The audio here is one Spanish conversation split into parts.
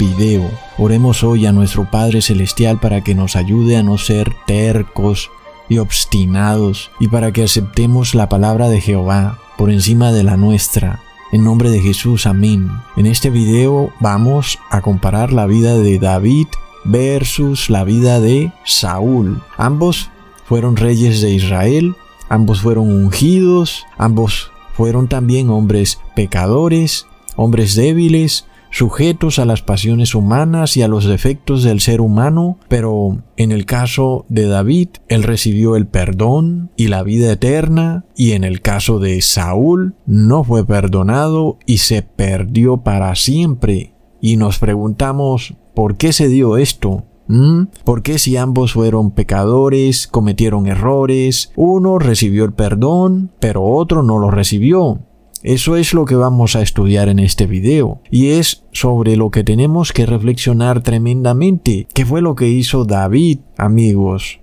video. Oremos hoy a nuestro Padre Celestial para que nos ayude a no ser tercos y obstinados y para que aceptemos la palabra de Jehová por encima de la nuestra. En nombre de Jesús, amén. En este video vamos a comparar la vida de David versus la vida de Saúl. Ambos fueron reyes de Israel, ambos fueron ungidos, ambos fueron también hombres pecadores, hombres débiles, sujetos a las pasiones humanas y a los defectos del ser humano, pero en el caso de David, él recibió el perdón y la vida eterna, y en el caso de Saúl, no fue perdonado y se perdió para siempre. Y nos preguntamos, ¿por qué se dio esto? ¿Mm? ¿Por qué si ambos fueron pecadores, cometieron errores, uno recibió el perdón, pero otro no lo recibió? Eso es lo que vamos a estudiar en este video y es sobre lo que tenemos que reflexionar tremendamente. ¿Qué fue lo que hizo David, amigos?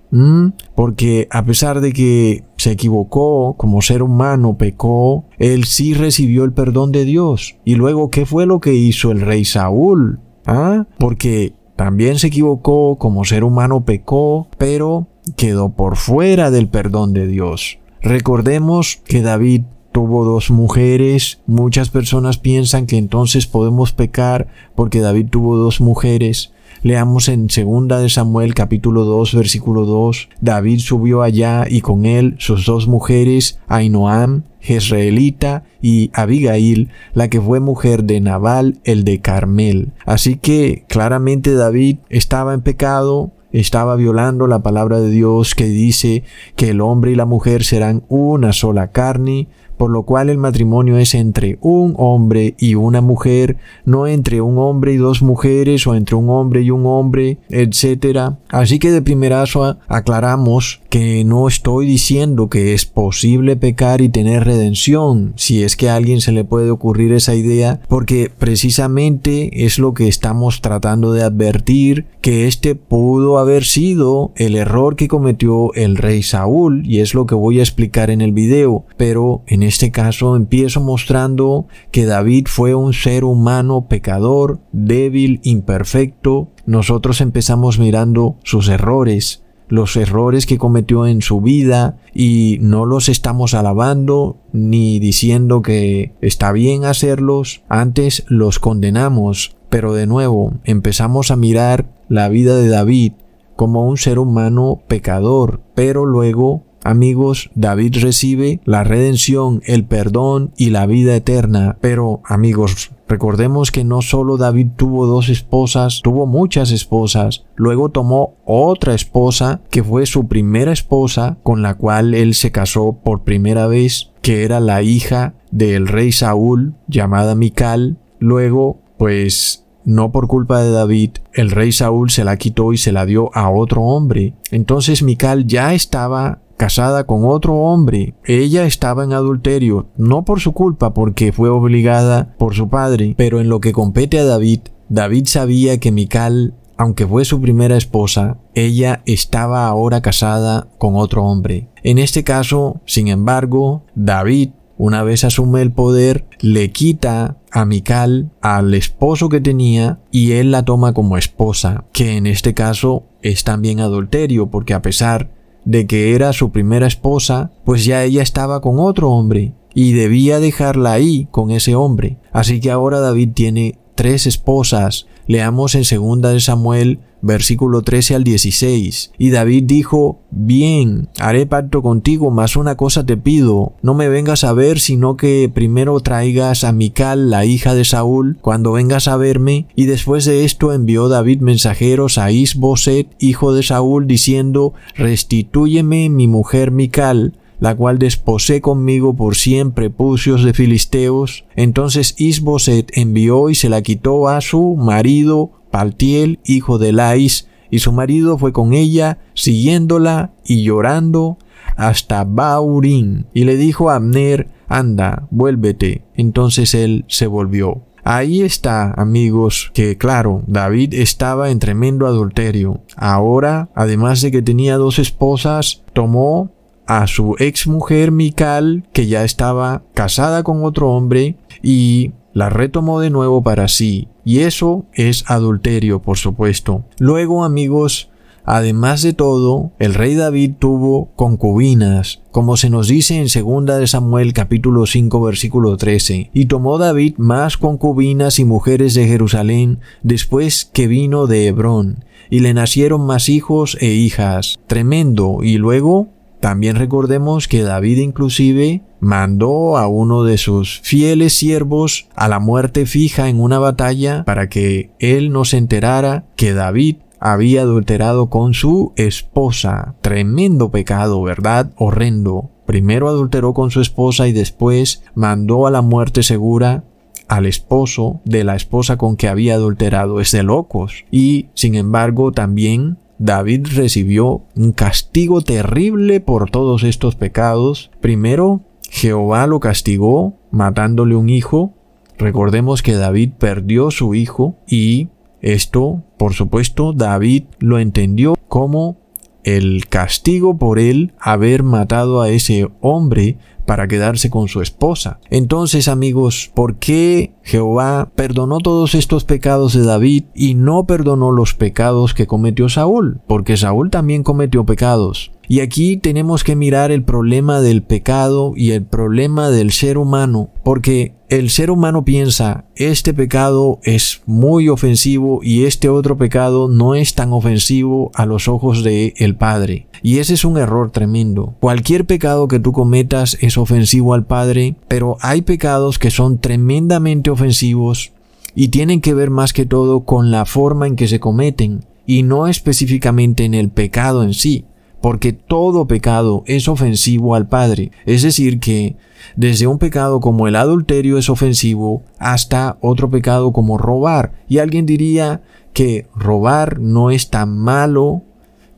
Porque a pesar de que se equivocó como ser humano, pecó, él sí recibió el perdón de Dios. Y luego, ¿qué fue lo que hizo el rey Saúl? ¿Ah? Porque también se equivocó como ser humano, pecó, pero quedó por fuera del perdón de Dios. Recordemos que David tuvo dos mujeres. Muchas personas piensan que entonces podemos pecar porque David tuvo dos mujeres. Leamos en 2 de Samuel capítulo 2 versículo 2. David subió allá y con él sus dos mujeres, Ainoam, Jezreelita y Abigail, la que fue mujer de Nabal, el de Carmel. Así que claramente David estaba en pecado, estaba violando la palabra de Dios que dice que el hombre y la mujer serán una sola carne, por lo cual el matrimonio es entre un hombre y una mujer, no entre un hombre y dos mujeres o entre un hombre y un hombre, etc. Así que de primerazo aclaramos que no estoy diciendo que es posible pecar y tener redención, si es que a alguien se le puede ocurrir esa idea, porque precisamente es lo que estamos tratando de advertir, que este pudo haber sido el error que cometió el rey Saúl, y es lo que voy a explicar en el video, pero en este caso empiezo mostrando que David fue un ser humano pecador, débil, imperfecto. Nosotros empezamos mirando sus errores, los errores que cometió en su vida y no los estamos alabando ni diciendo que está bien hacerlos, antes los condenamos. Pero de nuevo empezamos a mirar la vida de David como un ser humano pecador, pero luego Amigos, David recibe la redención, el perdón y la vida eterna. Pero, amigos, recordemos que no solo David tuvo dos esposas, tuvo muchas esposas. Luego tomó otra esposa, que fue su primera esposa, con la cual él se casó por primera vez, que era la hija del rey Saúl, llamada Mical. Luego, pues no por culpa de David, el rey Saúl se la quitó y se la dio a otro hombre. Entonces Mical ya estaba casada con otro hombre. Ella estaba en adulterio, no por su culpa, porque fue obligada por su padre, pero en lo que compete a David, David sabía que Mical, aunque fue su primera esposa, ella estaba ahora casada con otro hombre. En este caso, sin embargo, David una vez asume el poder, le quita a Mical al esposo que tenía y él la toma como esposa, que en este caso es también adulterio, porque a pesar de que era su primera esposa, pues ya ella estaba con otro hombre y debía dejarla ahí con ese hombre. Así que ahora David tiene tres esposas. Leamos en 2 de Samuel versículo 13 al 16. Y David dijo, Bien, haré pacto contigo, mas una cosa te pido, no me vengas a ver, sino que primero traigas a Mical, la hija de Saúl, cuando vengas a verme. Y después de esto envió David mensajeros a Isboset, hijo de Saúl, diciendo, Restitúyeme mi mujer Mical la cual desposé conmigo por cien prepucios de filisteos. Entonces Isboset envió y se la quitó a su marido Paltiel, hijo de Lais, y su marido fue con ella, siguiéndola y llorando hasta Baurín, y le dijo a Abner, anda, vuélvete. Entonces él se volvió. Ahí está, amigos, que claro, David estaba en tremendo adulterio. Ahora, además de que tenía dos esposas, tomó a su ex mujer Mical, que ya estaba casada con otro hombre, y la retomó de nuevo para sí. Y eso es adulterio, por supuesto. Luego, amigos, Además de todo, el rey David tuvo concubinas, como se nos dice en 2 de Samuel capítulo 5 versículo 13, y tomó David más concubinas y mujeres de Jerusalén después que vino de Hebrón, y le nacieron más hijos e hijas. Tremendo. Y luego también recordemos que David inclusive mandó a uno de sus fieles siervos a la muerte fija en una batalla para que él no se enterara que David había adulterado con su esposa. Tremendo pecado, ¿verdad? Horrendo. Primero adulteró con su esposa y después mandó a la muerte segura al esposo de la esposa con que había adulterado. Es de locos. Y, sin embargo, también David recibió un castigo terrible por todos estos pecados. Primero, Jehová lo castigó matándole un hijo. Recordemos que David perdió su hijo y esto, por supuesto, David lo entendió como el castigo por él haber matado a ese hombre para quedarse con su esposa. Entonces, amigos, ¿por qué Jehová perdonó todos estos pecados de David y no perdonó los pecados que cometió Saúl? Porque Saúl también cometió pecados. Y aquí tenemos que mirar el problema del pecado y el problema del ser humano, porque el ser humano piensa, este pecado es muy ofensivo y este otro pecado no es tan ofensivo a los ojos de el Padre. Y ese es un error tremendo. Cualquier pecado que tú cometas es ofensivo al Padre, pero hay pecados que son tremendamente ofensivos y tienen que ver más que todo con la forma en que se cometen y no específicamente en el pecado en sí porque todo pecado es ofensivo al Padre. Es decir, que desde un pecado como el adulterio es ofensivo hasta otro pecado como robar. Y alguien diría que robar no es tan malo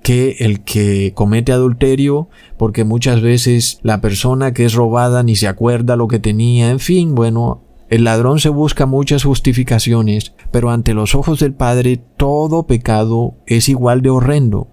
que el que comete adulterio, porque muchas veces la persona que es robada ni se acuerda lo que tenía, en fin, bueno, el ladrón se busca muchas justificaciones, pero ante los ojos del Padre todo pecado es igual de horrendo.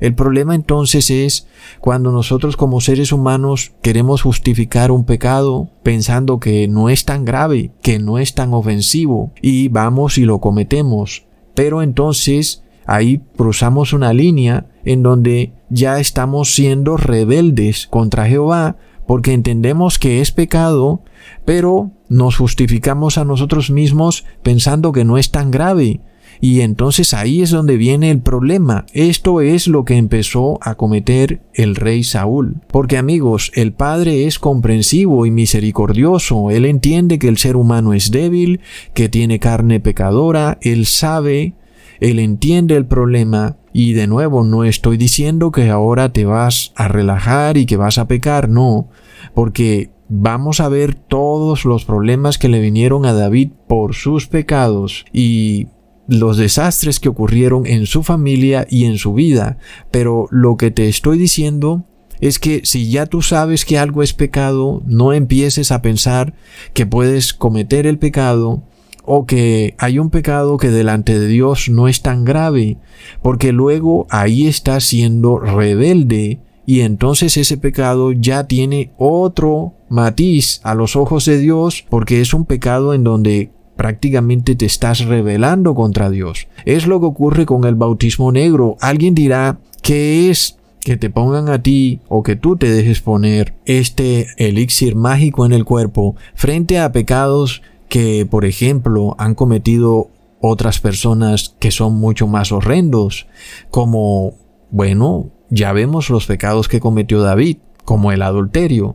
El problema entonces es cuando nosotros como seres humanos queremos justificar un pecado pensando que no es tan grave, que no es tan ofensivo, y vamos y lo cometemos. Pero entonces ahí cruzamos una línea en donde ya estamos siendo rebeldes contra Jehová porque entendemos que es pecado, pero nos justificamos a nosotros mismos pensando que no es tan grave, y entonces ahí es donde viene el problema. Esto es lo que empezó a cometer el rey Saúl. Porque amigos, el Padre es comprensivo y misericordioso. Él entiende que el ser humano es débil, que tiene carne pecadora. Él sabe, él entiende el problema. Y de nuevo, no estoy diciendo que ahora te vas a relajar y que vas a pecar, no. Porque vamos a ver todos los problemas que le vinieron a David por sus pecados y los desastres que ocurrieron en su familia y en su vida, pero lo que te estoy diciendo es que si ya tú sabes que algo es pecado, no empieces a pensar que puedes cometer el pecado o que hay un pecado que delante de Dios no es tan grave, porque luego ahí estás siendo rebelde y entonces ese pecado ya tiene otro matiz a los ojos de Dios porque es un pecado en donde prácticamente te estás rebelando contra Dios. Es lo que ocurre con el bautismo negro. Alguien dirá, ¿qué es que te pongan a ti o que tú te dejes poner este elixir mágico en el cuerpo frente a pecados que, por ejemplo, han cometido otras personas que son mucho más horrendos, como, bueno, ya vemos los pecados que cometió David, como el adulterio.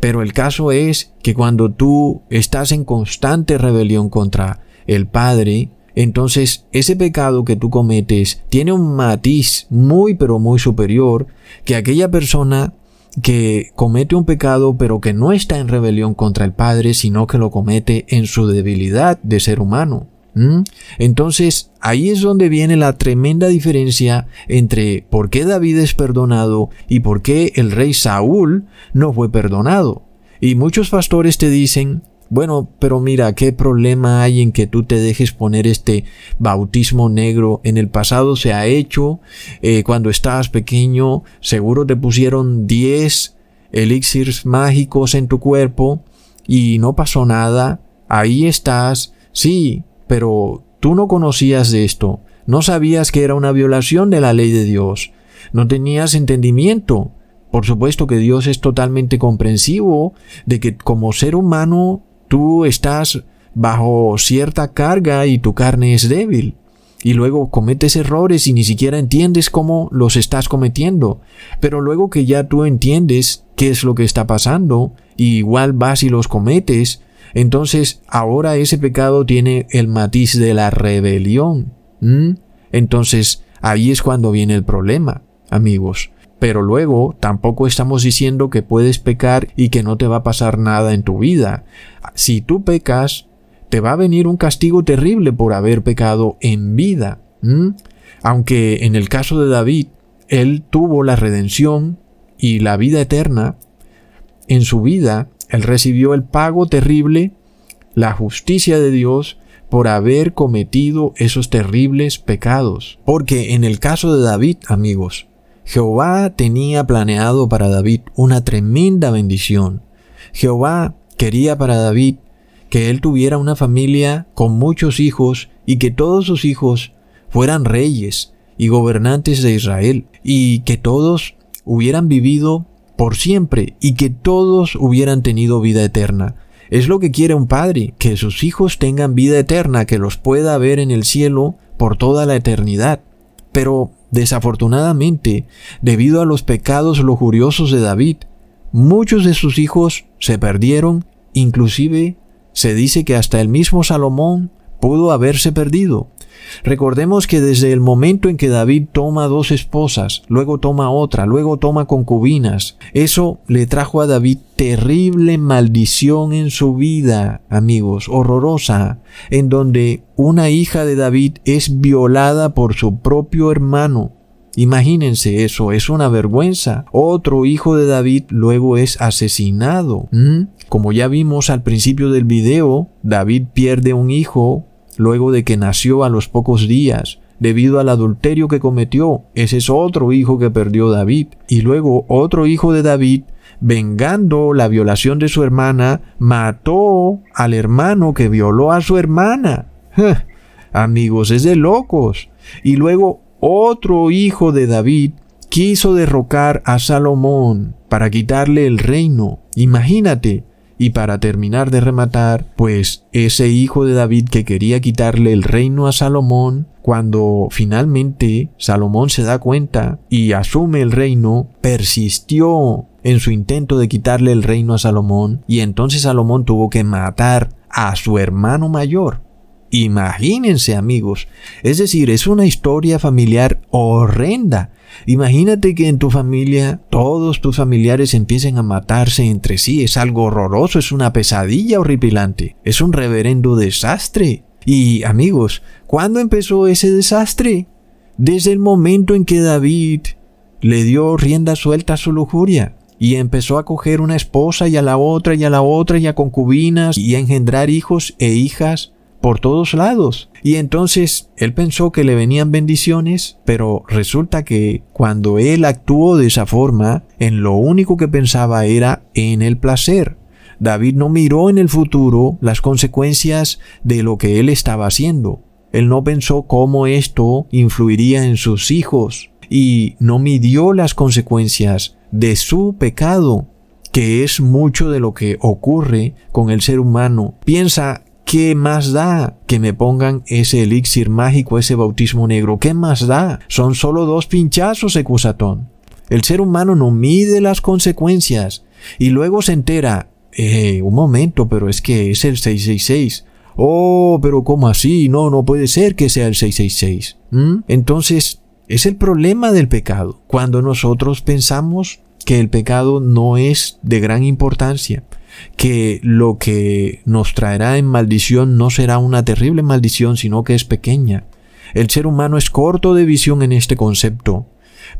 Pero el caso es que cuando tú estás en constante rebelión contra el Padre, entonces ese pecado que tú cometes tiene un matiz muy pero muy superior que aquella persona que comete un pecado pero que no está en rebelión contra el Padre, sino que lo comete en su debilidad de ser humano. ¿Mm? Entonces, ahí es donde viene la tremenda diferencia entre por qué David es perdonado y por qué el rey Saúl no fue perdonado. Y muchos pastores te dicen, Bueno, pero mira, ¿qué problema hay en que tú te dejes poner este bautismo negro? En el pasado se ha hecho, eh, cuando estabas pequeño, seguro te pusieron 10 elixirs mágicos en tu cuerpo y no pasó nada. Ahí estás, sí, pero tú no conocías de esto, no sabías que era una violación de la ley de Dios, no tenías entendimiento. Por supuesto que Dios es totalmente comprensivo de que como ser humano tú estás bajo cierta carga y tu carne es débil. Y luego cometes errores y ni siquiera entiendes cómo los estás cometiendo. Pero luego que ya tú entiendes qué es lo que está pasando, igual vas y los cometes, entonces ahora ese pecado tiene el matiz de la rebelión. Entonces ahí es cuando viene el problema, amigos. Pero luego tampoco estamos diciendo que puedes pecar y que no te va a pasar nada en tu vida. Si tú pecas, te va a venir un castigo terrible por haber pecado en vida. Aunque en el caso de David, él tuvo la redención y la vida eterna, en su vida, él recibió el pago terrible, la justicia de Dios, por haber cometido esos terribles pecados. Porque en el caso de David, amigos, Jehová tenía planeado para David una tremenda bendición. Jehová quería para David que él tuviera una familia con muchos hijos y que todos sus hijos fueran reyes y gobernantes de Israel y que todos hubieran vivido por siempre y que todos hubieran tenido vida eterna. Es lo que quiere un padre, que sus hijos tengan vida eterna, que los pueda ver en el cielo por toda la eternidad. Pero Desafortunadamente, debido a los pecados lujuriosos de David, muchos de sus hijos se perdieron, inclusive se dice que hasta el mismo Salomón pudo haberse perdido. Recordemos que desde el momento en que David toma dos esposas, luego toma otra, luego toma concubinas, eso le trajo a David terrible maldición en su vida, amigos, horrorosa, en donde una hija de David es violada por su propio hermano. Imagínense eso, es una vergüenza. Otro hijo de David luego es asesinado. Como ya vimos al principio del video, David pierde un hijo luego de que nació a los pocos días, debido al adulterio que cometió. Ese es otro hijo que perdió David. Y luego otro hijo de David, vengando la violación de su hermana, mató al hermano que violó a su hermana. Amigos, es de locos. Y luego otro hijo de David quiso derrocar a Salomón para quitarle el reino. Imagínate, y para terminar de rematar, pues ese hijo de David que quería quitarle el reino a Salomón, cuando finalmente Salomón se da cuenta y asume el reino, persistió en su intento de quitarle el reino a Salomón y entonces Salomón tuvo que matar a su hermano mayor. Imagínense amigos, es decir, es una historia familiar horrenda Imagínate que en tu familia todos tus familiares empiecen a matarse entre sí. Es algo horroroso, es una pesadilla horripilante. Es un reverendo desastre. Y amigos, ¿cuándo empezó ese desastre? Desde el momento en que David le dio rienda suelta a su lujuria y empezó a coger una esposa y a la otra y a la otra y a concubinas y a engendrar hijos e hijas por todos lados. Y entonces él pensó que le venían bendiciones, pero resulta que cuando él actuó de esa forma, en lo único que pensaba era en el placer. David no miró en el futuro las consecuencias de lo que él estaba haciendo. Él no pensó cómo esto influiría en sus hijos y no midió las consecuencias de su pecado, que es mucho de lo que ocurre con el ser humano. Piensa ¿Qué más da que me pongan ese elixir mágico, ese bautismo negro? ¿Qué más da? Son solo dos pinchazos, Ecusatón. El ser humano no mide las consecuencias y luego se entera, eh, un momento, pero es que es el 666. Oh, pero ¿cómo así? No, no puede ser que sea el 666. ¿Mm? Entonces, es el problema del pecado. Cuando nosotros pensamos que el pecado no es de gran importancia, que lo que nos traerá en maldición no será una terrible maldición, sino que es pequeña. El ser humano es corto de visión en este concepto,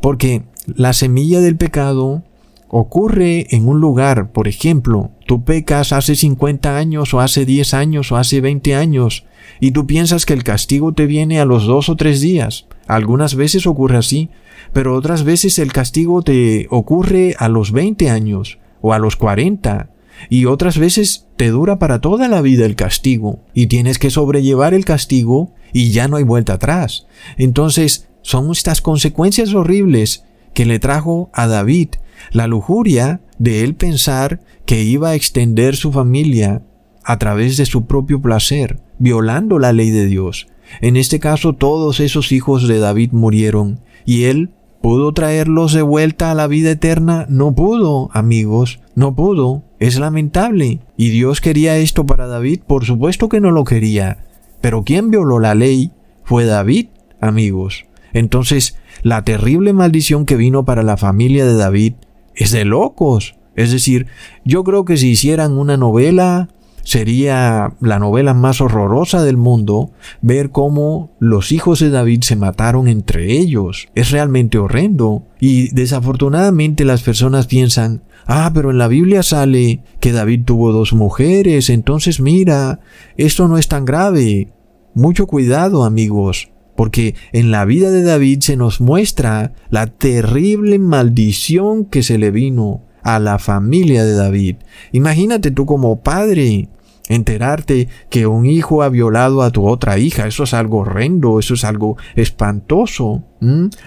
porque la semilla del pecado ocurre en un lugar, por ejemplo, tú pecas hace 50 años o hace 10 años o hace 20 años y tú piensas que el castigo te viene a los dos o tres días. Algunas veces ocurre así, pero otras veces el castigo te ocurre a los 20 años o a los 40 y otras veces te dura para toda la vida el castigo y tienes que sobrellevar el castigo y ya no hay vuelta atrás. Entonces son estas consecuencias horribles que le trajo a David la lujuria de él pensar que iba a extender su familia a través de su propio placer, violando la ley de Dios. En este caso todos esos hijos de David murieron y él ¿Pudo traerlos de vuelta a la vida eterna? No pudo, amigos, no pudo. Es lamentable. ¿Y Dios quería esto para David? Por supuesto que no lo quería. Pero quien violó la ley fue David, amigos. Entonces, la terrible maldición que vino para la familia de David es de locos. Es decir, yo creo que si hicieran una novela sería la novela más horrorosa del mundo ver cómo los hijos de David se mataron entre ellos. Es realmente horrendo. Y desafortunadamente las personas piensan, ah, pero en la Biblia sale que David tuvo dos mujeres, entonces mira, esto no es tan grave. Mucho cuidado amigos, porque en la vida de David se nos muestra la terrible maldición que se le vino a la familia de David. Imagínate tú como padre enterarte que un hijo ha violado a tu otra hija, eso es algo horrendo, eso es algo espantoso.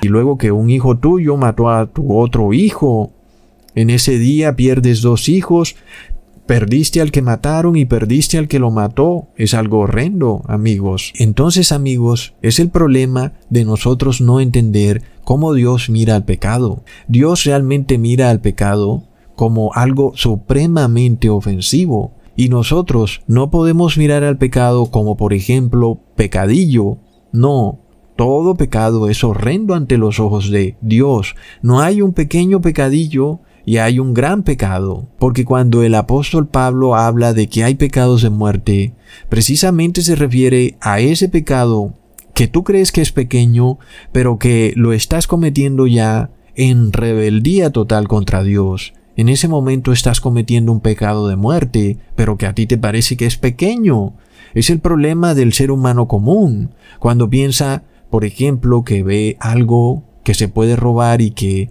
Y luego que un hijo tuyo mató a tu otro hijo. En ese día pierdes dos hijos, perdiste al que mataron y perdiste al que lo mató. Es algo horrendo, amigos. Entonces, amigos, es el problema de nosotros no entender cómo Dios mira al pecado. Dios realmente mira al pecado como algo supremamente ofensivo. Y nosotros no podemos mirar al pecado como por ejemplo pecadillo. No, todo pecado es horrendo ante los ojos de Dios. No hay un pequeño pecadillo y hay un gran pecado. Porque cuando el apóstol Pablo habla de que hay pecados de muerte, precisamente se refiere a ese pecado que tú crees que es pequeño, pero que lo estás cometiendo ya en rebeldía total contra Dios. En ese momento estás cometiendo un pecado de muerte, pero que a ti te parece que es pequeño. Es el problema del ser humano común, cuando piensa, por ejemplo, que ve algo que se puede robar y que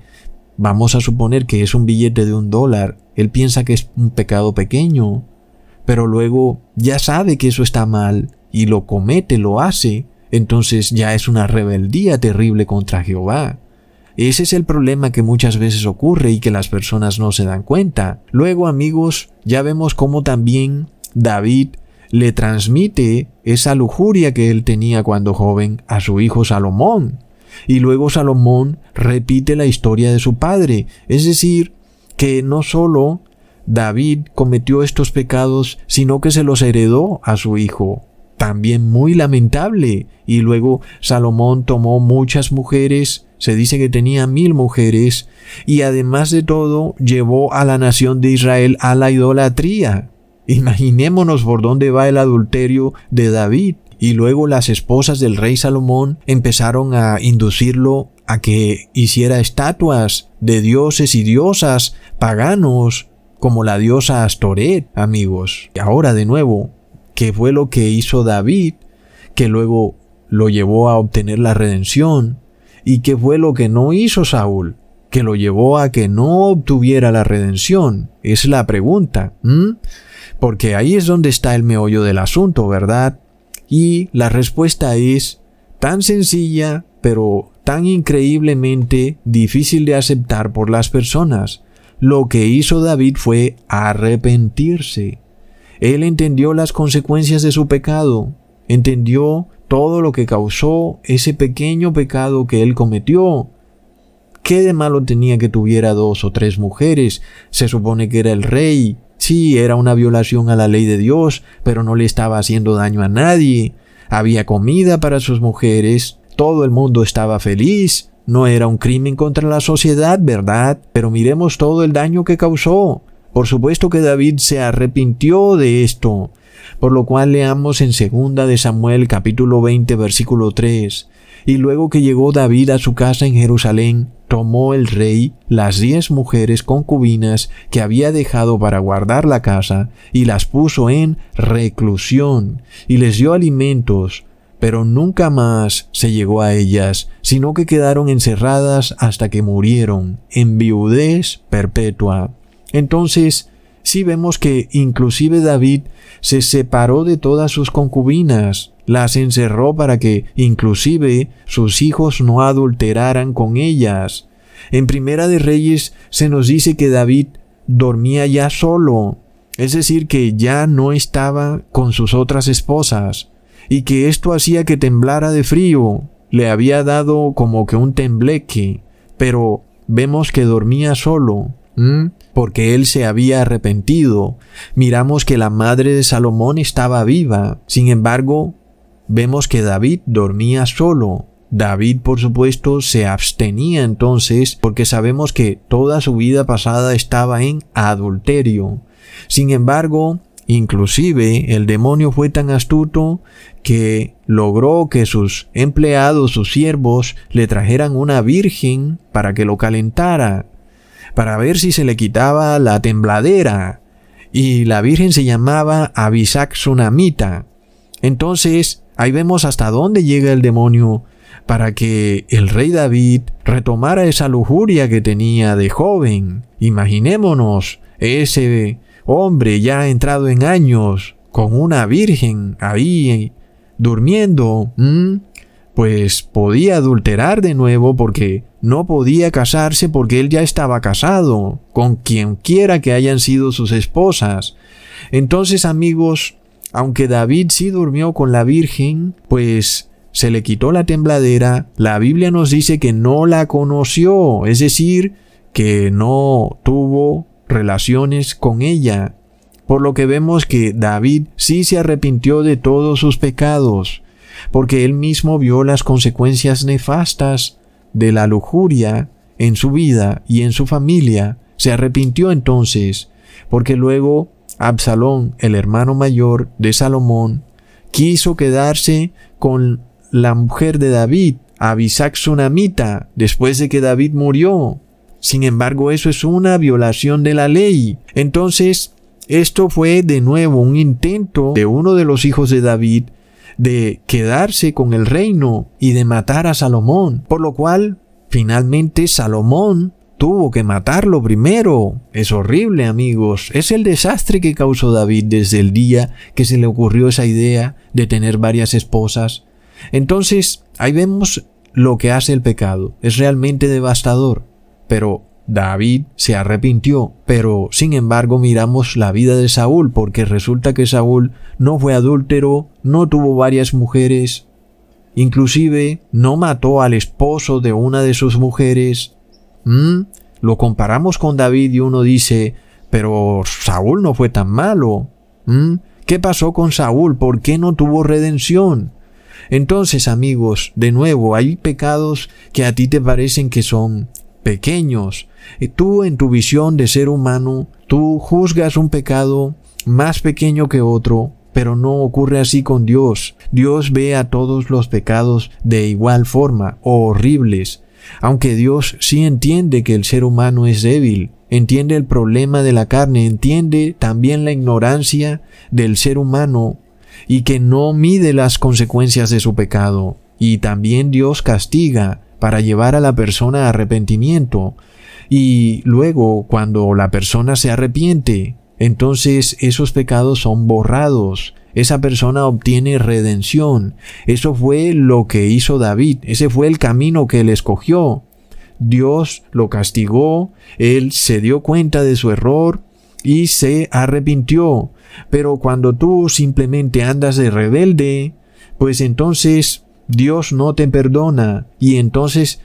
vamos a suponer que es un billete de un dólar, él piensa que es un pecado pequeño, pero luego ya sabe que eso está mal y lo comete, lo hace, entonces ya es una rebeldía terrible contra Jehová. Ese es el problema que muchas veces ocurre y que las personas no se dan cuenta. Luego, amigos, ya vemos cómo también David le transmite esa lujuria que él tenía cuando joven a su hijo Salomón. Y luego Salomón repite la historia de su padre. Es decir, que no solo David cometió estos pecados, sino que se los heredó a su hijo. También muy lamentable. Y luego Salomón tomó muchas mujeres se dice que tenía mil mujeres y además de todo llevó a la nación de Israel a la idolatría. Imaginémonos por dónde va el adulterio de David. Y luego las esposas del rey Salomón empezaron a inducirlo a que hiciera estatuas de dioses y diosas paganos, como la diosa Astoret, amigos. Y ahora de nuevo, ¿qué fue lo que hizo David? Que luego lo llevó a obtener la redención, ¿Y qué fue lo que no hizo Saúl? Que lo llevó a que no obtuviera la redención. Es la pregunta. Porque ahí es donde está el meollo del asunto, ¿verdad? Y la respuesta es tan sencilla, pero tan increíblemente difícil de aceptar por las personas. Lo que hizo David fue arrepentirse. Él entendió las consecuencias de su pecado, entendió todo lo que causó ese pequeño pecado que él cometió. ¿Qué de malo tenía que tuviera dos o tres mujeres? Se supone que era el rey. Sí, era una violación a la ley de Dios, pero no le estaba haciendo daño a nadie. Había comida para sus mujeres, todo el mundo estaba feliz. No era un crimen contra la sociedad, ¿verdad? Pero miremos todo el daño que causó. Por supuesto que David se arrepintió de esto por lo cual leamos en segunda de Samuel capítulo 20 versículo 3. Y luego que llegó David a su casa en Jerusalén, tomó el rey las diez mujeres concubinas que había dejado para guardar la casa, y las puso en reclusión, y les dio alimentos, pero nunca más se llegó a ellas, sino que quedaron encerradas hasta que murieron, en viudez perpetua. Entonces, si vemos que inclusive David se separó de todas sus concubinas, las encerró para que inclusive sus hijos no adulteraran con ellas. En Primera de Reyes se nos dice que David dormía ya solo, es decir, que ya no estaba con sus otras esposas, y que esto hacía que temblara de frío, le había dado como que un tembleque, pero vemos que dormía solo porque él se había arrepentido. Miramos que la madre de Salomón estaba viva. Sin embargo, vemos que David dormía solo. David, por supuesto, se abstenía entonces porque sabemos que toda su vida pasada estaba en adulterio. Sin embargo, inclusive el demonio fue tan astuto que logró que sus empleados, sus siervos, le trajeran una virgen para que lo calentara para ver si se le quitaba la tembladera. Y la Virgen se llamaba Abisac Sunamita. Entonces, ahí vemos hasta dónde llega el demonio para que el rey David retomara esa lujuria que tenía de joven. Imaginémonos ese hombre ya entrado en años, con una virgen ahí durmiendo pues podía adulterar de nuevo porque no podía casarse porque él ya estaba casado con quien quiera que hayan sido sus esposas. Entonces amigos, aunque David sí durmió con la Virgen, pues se le quitó la tembladera, la Biblia nos dice que no la conoció, es decir, que no tuvo relaciones con ella. Por lo que vemos que David sí se arrepintió de todos sus pecados porque él mismo vio las consecuencias nefastas de la lujuria en su vida y en su familia. Se arrepintió entonces, porque luego Absalón, el hermano mayor de Salomón, quiso quedarse con la mujer de David, Abisac Sunamita, después de que David murió. Sin embargo, eso es una violación de la ley. Entonces, esto fue de nuevo un intento de uno de los hijos de David de quedarse con el reino y de matar a Salomón, por lo cual finalmente Salomón tuvo que matarlo primero. Es horrible, amigos. Es el desastre que causó David desde el día que se le ocurrió esa idea de tener varias esposas. Entonces, ahí vemos lo que hace el pecado. Es realmente devastador. Pero David se arrepintió, pero sin embargo miramos la vida de Saúl, porque resulta que Saúl no fue adúltero, no tuvo varias mujeres, inclusive no mató al esposo de una de sus mujeres. ¿Mm? Lo comparamos con David y uno dice, pero Saúl no fue tan malo. ¿Mm? ¿Qué pasó con Saúl? ¿Por qué no tuvo redención? Entonces, amigos, de nuevo, hay pecados que a ti te parecen que son pequeños. Y tú en tu visión de ser humano, tú juzgas un pecado más pequeño que otro, pero no ocurre así con Dios. Dios ve a todos los pecados de igual forma, horribles. Aunque Dios sí entiende que el ser humano es débil, entiende el problema de la carne, entiende también la ignorancia del ser humano y que no mide las consecuencias de su pecado. Y también Dios castiga para llevar a la persona a arrepentimiento. Y luego, cuando la persona se arrepiente, entonces esos pecados son borrados. Esa persona obtiene redención. Eso fue lo que hizo David. Ese fue el camino que él escogió. Dios lo castigó, él se dio cuenta de su error y se arrepintió. Pero cuando tú simplemente andas de rebelde, pues entonces Dios no te perdona y entonces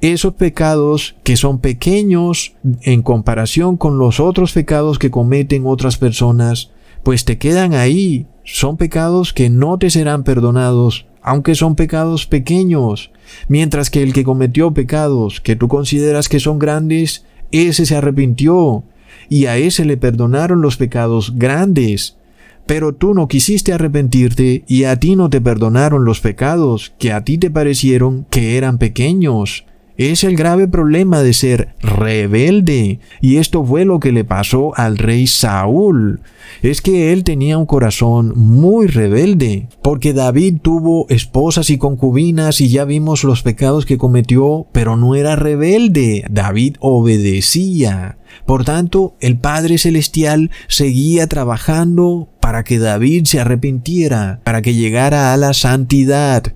esos pecados que son pequeños en comparación con los otros pecados que cometen otras personas, pues te quedan ahí. Son pecados que no te serán perdonados, aunque son pecados pequeños, mientras que el que cometió pecados que tú consideras que son grandes, ese se arrepintió y a ese le perdonaron los pecados grandes. pero tú no quisiste arrepentirte y a ti no te perdonaron los pecados que a ti te parecieron que eran pequeños. Es el grave problema de ser rebelde. Y esto fue lo que le pasó al rey Saúl. Es que él tenía un corazón muy rebelde. Porque David tuvo esposas y concubinas y ya vimos los pecados que cometió, pero no era rebelde. David obedecía. Por tanto, el Padre Celestial seguía trabajando para que David se arrepintiera, para que llegara a la santidad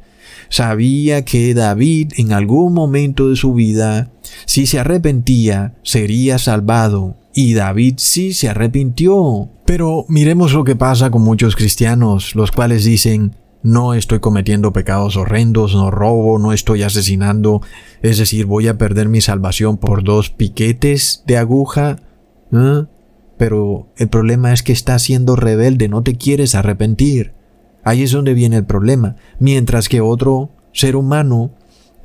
sabía que David en algún momento de su vida, si se arrepentía, sería salvado. Y David sí se arrepintió. Pero miremos lo que pasa con muchos cristianos, los cuales dicen, no estoy cometiendo pecados horrendos, no robo, no estoy asesinando, es decir, voy a perder mi salvación por dos piquetes de aguja. ¿eh? Pero el problema es que estás siendo rebelde, no te quieres arrepentir. Ahí es donde viene el problema. Mientras que otro ser humano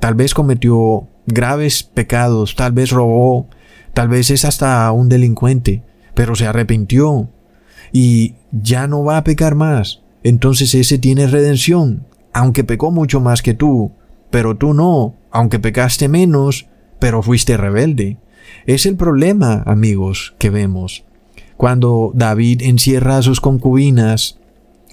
tal vez cometió graves pecados, tal vez robó, tal vez es hasta un delincuente, pero se arrepintió y ya no va a pecar más. Entonces ese tiene redención, aunque pecó mucho más que tú, pero tú no, aunque pecaste menos, pero fuiste rebelde. Es el problema, amigos, que vemos. Cuando David encierra a sus concubinas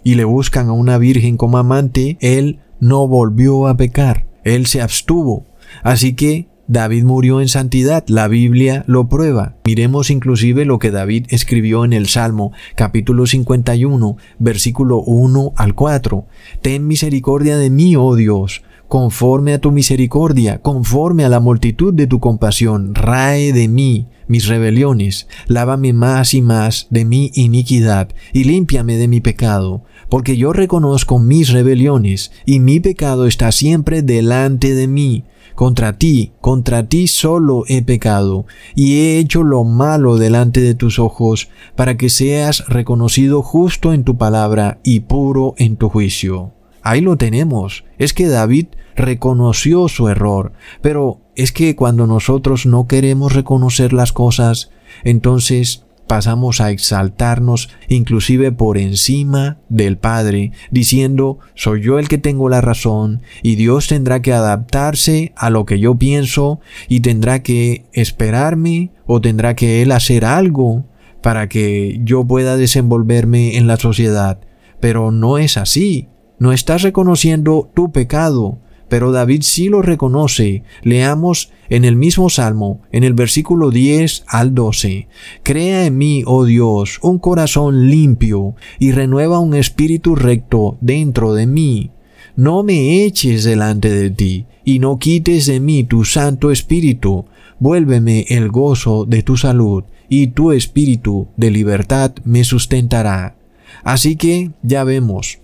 y le buscan a una virgen como amante, él no volvió a pecar, él se abstuvo. Así que David murió en santidad, la Biblia lo prueba. Miremos inclusive lo que David escribió en el Salmo, capítulo 51, versículo 1 al 4. Ten misericordia de mí, oh Dios, conforme a tu misericordia, conforme a la multitud de tu compasión, rae de mí mis rebeliones, lávame más y más de mi iniquidad, y límpiame de mi pecado, porque yo reconozco mis rebeliones, y mi pecado está siempre delante de mí. Contra ti, contra ti solo he pecado, y he hecho lo malo delante de tus ojos, para que seas reconocido justo en tu palabra y puro en tu juicio. Ahí lo tenemos. Es que David reconoció su error, pero es que cuando nosotros no queremos reconocer las cosas, entonces pasamos a exaltarnos inclusive por encima del Padre, diciendo, soy yo el que tengo la razón, y Dios tendrá que adaptarse a lo que yo pienso, y tendrá que esperarme, o tendrá que Él hacer algo para que yo pueda desenvolverme en la sociedad. Pero no es así. No estás reconociendo tu pecado, pero David sí lo reconoce. Leamos en el mismo Salmo, en el versículo 10 al 12. Crea en mí, oh Dios, un corazón limpio y renueva un espíritu recto dentro de mí. No me eches delante de ti y no quites de mí tu santo espíritu. Vuélveme el gozo de tu salud y tu espíritu de libertad me sustentará. Así que ya vemos.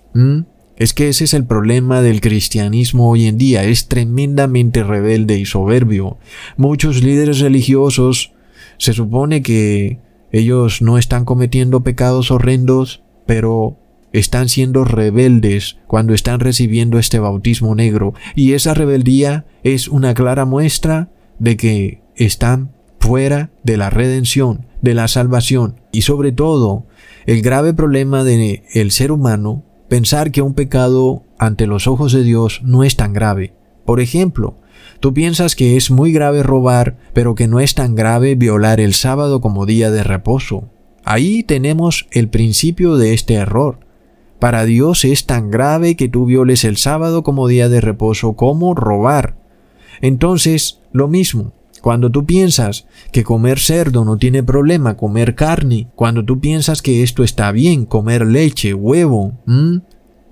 Es que ese es el problema del cristianismo hoy en día, es tremendamente rebelde y soberbio. Muchos líderes religiosos se supone que ellos no están cometiendo pecados horrendos, pero están siendo rebeldes cuando están recibiendo este bautismo negro, y esa rebeldía es una clara muestra de que están fuera de la redención, de la salvación, y sobre todo, el grave problema del el ser humano pensar que un pecado ante los ojos de Dios no es tan grave. Por ejemplo, tú piensas que es muy grave robar, pero que no es tan grave violar el sábado como día de reposo. Ahí tenemos el principio de este error. Para Dios es tan grave que tú violes el sábado como día de reposo como robar. Entonces, lo mismo, cuando tú piensas que comer cerdo no tiene problema, comer carne, cuando tú piensas que esto está bien, comer leche, huevo,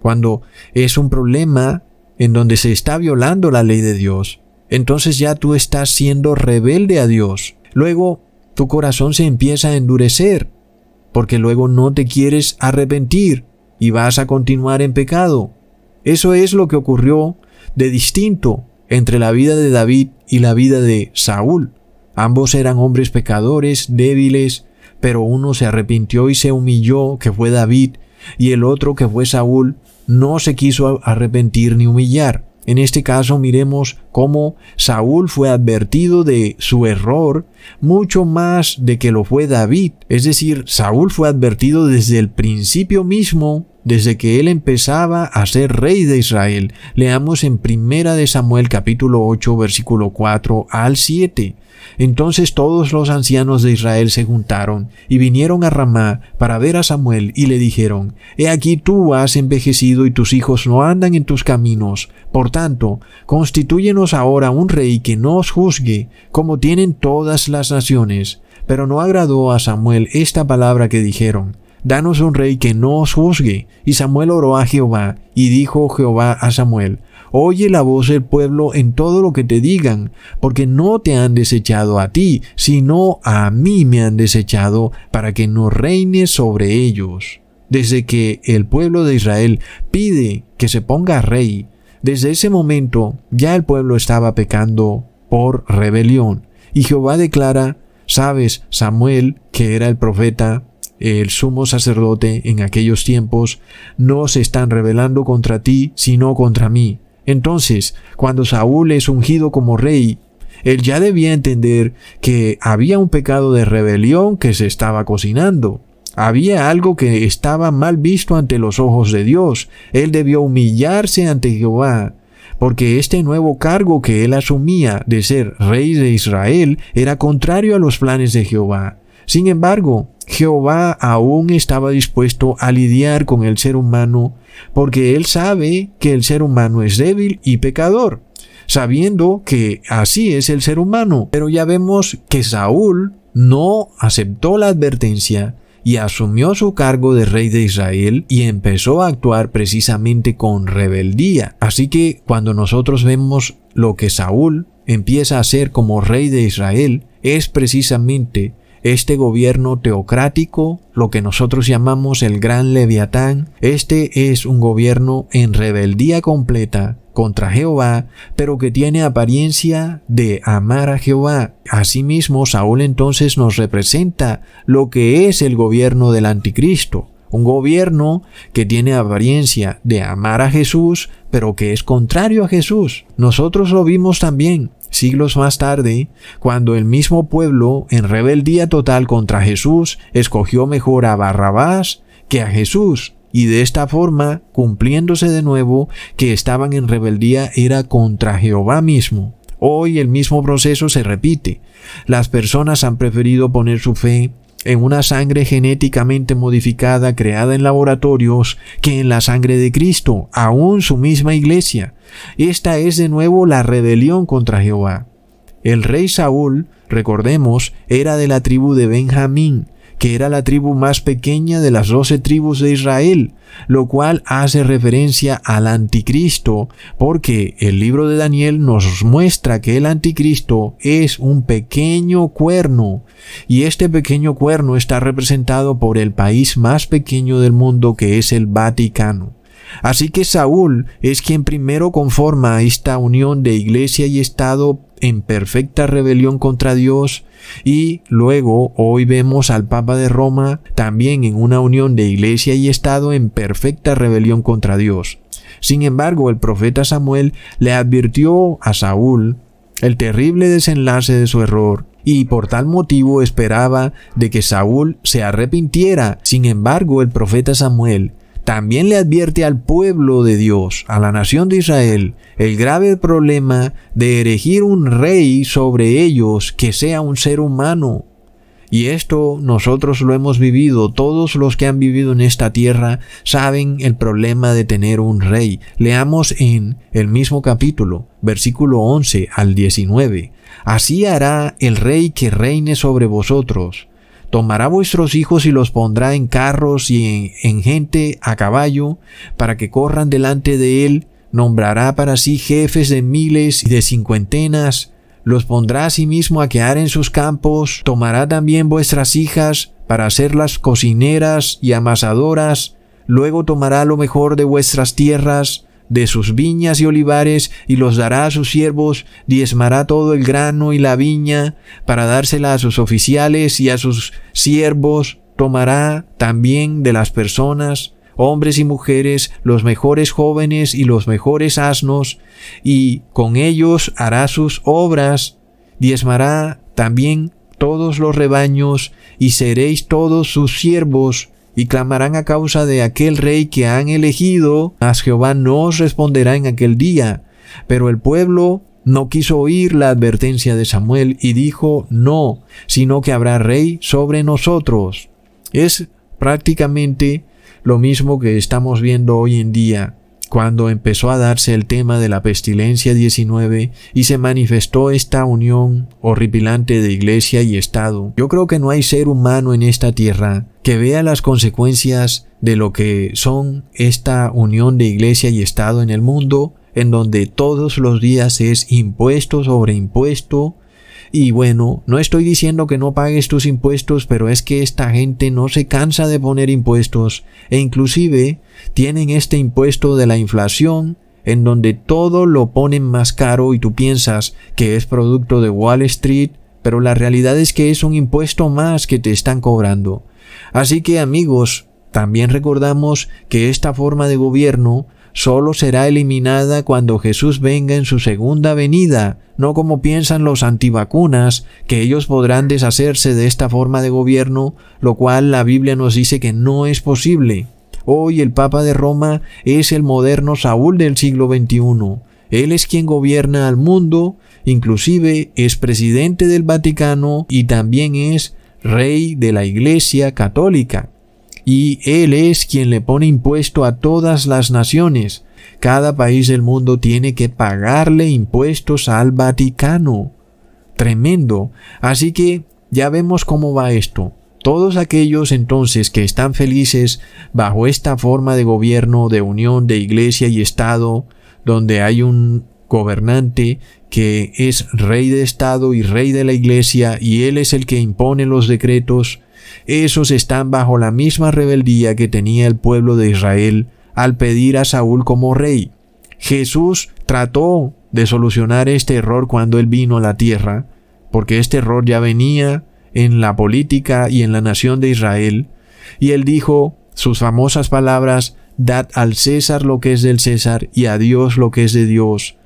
cuando es un problema en donde se está violando la ley de Dios, entonces ya tú estás siendo rebelde a Dios. Luego tu corazón se empieza a endurecer, porque luego no te quieres arrepentir y vas a continuar en pecado. Eso es lo que ocurrió de distinto entre la vida de David y la vida de Saúl. Ambos eran hombres pecadores, débiles, pero uno se arrepintió y se humilló, que fue David, y el otro, que fue Saúl, no se quiso arrepentir ni humillar. En este caso miremos cómo Saúl fue advertido de su error mucho más de que lo fue David. Es decir, Saúl fue advertido desde el principio mismo, desde que él empezaba a ser rey de Israel. Leamos en Primera de Samuel capítulo 8 versículo 4 al 7. Entonces todos los ancianos de Israel se juntaron y vinieron a Ramá para ver a Samuel y le dijeron, He aquí tú has envejecido y tus hijos no andan en tus caminos. Por tanto, constitúyenos ahora un rey que nos juzgue, como tienen todas las naciones. Pero no agradó a Samuel esta palabra que dijeron, Danos un rey que nos juzgue. Y Samuel oró a Jehová, y dijo Jehová a Samuel, Oye la voz del pueblo en todo lo que te digan, porque no te han desechado a ti, sino a mí me han desechado para que no reines sobre ellos. Desde que el pueblo de Israel pide que se ponga rey, desde ese momento ya el pueblo estaba pecando por rebelión. Y Jehová declara, sabes, Samuel, que era el profeta, el sumo sacerdote en aquellos tiempos, no se están rebelando contra ti, sino contra mí. Entonces, cuando Saúl es ungido como rey, él ya debía entender que había un pecado de rebelión que se estaba cocinando. Había algo que estaba mal visto ante los ojos de Dios. Él debió humillarse ante Jehová, porque este nuevo cargo que él asumía de ser rey de Israel era contrario a los planes de Jehová. Sin embargo, Jehová aún estaba dispuesto a lidiar con el ser humano porque él sabe que el ser humano es débil y pecador, sabiendo que así es el ser humano. Pero ya vemos que Saúl no aceptó la advertencia y asumió su cargo de rey de Israel y empezó a actuar precisamente con rebeldía. Así que cuando nosotros vemos lo que Saúl empieza a hacer como rey de Israel, es precisamente este gobierno teocrático, lo que nosotros llamamos el gran leviatán, este es un gobierno en rebeldía completa contra Jehová, pero que tiene apariencia de amar a Jehová. Asimismo, Saúl entonces nos representa lo que es el gobierno del anticristo, un gobierno que tiene apariencia de amar a Jesús, pero que es contrario a Jesús. Nosotros lo vimos también siglos más tarde, cuando el mismo pueblo, en rebeldía total contra Jesús, escogió mejor a Barrabás que a Jesús, y de esta forma, cumpliéndose de nuevo que estaban en rebeldía era contra Jehová mismo. Hoy el mismo proceso se repite. Las personas han preferido poner su fe en una sangre genéticamente modificada creada en laboratorios que en la sangre de Cristo, aún su misma iglesia. Esta es de nuevo la rebelión contra Jehová. El rey Saúl, recordemos, era de la tribu de Benjamín, que era la tribu más pequeña de las doce tribus de Israel, lo cual hace referencia al anticristo, porque el libro de Daniel nos muestra que el anticristo es un pequeño cuerno, y este pequeño cuerno está representado por el país más pequeño del mundo que es el Vaticano. Así que Saúl es quien primero conforma esta unión de iglesia y Estado en perfecta rebelión contra Dios y luego hoy vemos al Papa de Roma también en una unión de iglesia y Estado en perfecta rebelión contra Dios. Sin embargo, el profeta Samuel le advirtió a Saúl el terrible desenlace de su error y por tal motivo esperaba de que Saúl se arrepintiera. Sin embargo, el profeta Samuel también le advierte al pueblo de Dios, a la nación de Israel, el grave problema de erigir un rey sobre ellos que sea un ser humano. Y esto nosotros lo hemos vivido, todos los que han vivido en esta tierra saben el problema de tener un rey. Leamos en el mismo capítulo, versículo 11 al 19. Así hará el rey que reine sobre vosotros tomará vuestros hijos y los pondrá en carros y en, gente a caballo, para que corran delante de él, nombrará para sí jefes de miles y de cincuentenas, los pondrá a sí mismo a quedar en sus campos, tomará también vuestras hijas para hacerlas cocineras y amasadoras, luego tomará lo mejor de vuestras tierras, de sus viñas y olivares y los dará a sus siervos, diezmará todo el grano y la viña para dársela a sus oficiales y a sus siervos, tomará también de las personas, hombres y mujeres, los mejores jóvenes y los mejores asnos, y con ellos hará sus obras, diezmará también todos los rebaños, y seréis todos sus siervos, y clamarán a causa de aquel rey que han elegido, mas Jehová no os responderá en aquel día. Pero el pueblo no quiso oír la advertencia de Samuel y dijo, no, sino que habrá rey sobre nosotros. Es prácticamente lo mismo que estamos viendo hoy en día cuando empezó a darse el tema de la pestilencia 19 y se manifestó esta unión horripilante de iglesia y Estado. Yo creo que no hay ser humano en esta tierra que vea las consecuencias de lo que son esta unión de iglesia y Estado en el mundo, en donde todos los días es impuesto sobre impuesto, y bueno, no estoy diciendo que no pagues tus impuestos, pero es que esta gente no se cansa de poner impuestos e inclusive tienen este impuesto de la inflación en donde todo lo ponen más caro y tú piensas que es producto de Wall Street, pero la realidad es que es un impuesto más que te están cobrando. Así que amigos, también recordamos que esta forma de gobierno solo será eliminada cuando Jesús venga en su segunda venida, no como piensan los antivacunas, que ellos podrán deshacerse de esta forma de gobierno, lo cual la Biblia nos dice que no es posible. Hoy el Papa de Roma es el moderno Saúl del siglo XXI. Él es quien gobierna al mundo, inclusive es presidente del Vaticano y también es rey de la Iglesia católica y Él es quien le pone impuesto a todas las naciones. Cada país del mundo tiene que pagarle impuestos al Vaticano. Tremendo. Así que ya vemos cómo va esto. Todos aquellos entonces que están felices bajo esta forma de gobierno, de unión de iglesia y Estado, donde hay un gobernante que es rey de Estado y rey de la iglesia y él es el que impone los decretos, esos están bajo la misma rebeldía que tenía el pueblo de Israel al pedir a Saúl como rey. Jesús trató de solucionar este error cuando él vino a la tierra, porque este error ya venía en la política y en la nación de Israel, y él dijo sus famosas palabras, Dad al César lo que es del César y a Dios lo que es de Dios,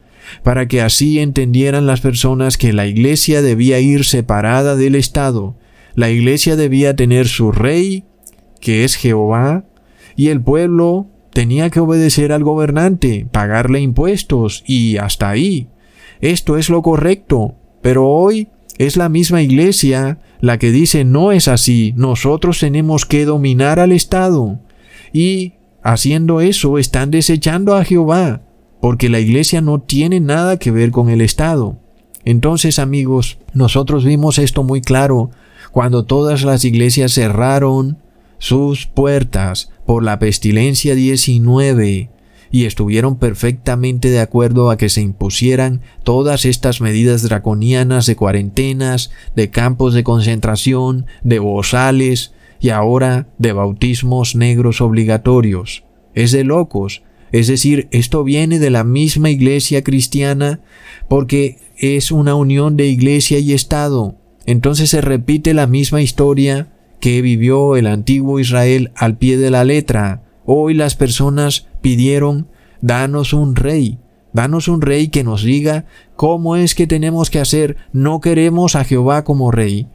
para que así entendieran las personas que la iglesia debía ir separada del Estado la iglesia debía tener su rey, que es Jehová, y el pueblo tenía que obedecer al gobernante, pagarle impuestos y hasta ahí. Esto es lo correcto, pero hoy es la misma iglesia la que dice no es así, nosotros tenemos que dominar al Estado. Y haciendo eso están desechando a Jehová, porque la iglesia no tiene nada que ver con el Estado. Entonces amigos, nosotros vimos esto muy claro cuando todas las iglesias cerraron sus puertas por la pestilencia 19 y estuvieron perfectamente de acuerdo a que se impusieran todas estas medidas draconianas de cuarentenas, de campos de concentración, de bozales y ahora de bautismos negros obligatorios. Es de locos. Es decir, esto viene de la misma iglesia cristiana porque es una unión de iglesia y Estado. Entonces se repite la misma historia que vivió el antiguo Israel al pie de la letra. Hoy las personas pidieron, danos un rey, danos un rey que nos diga cómo es que tenemos que hacer. No queremos a Jehová como rey,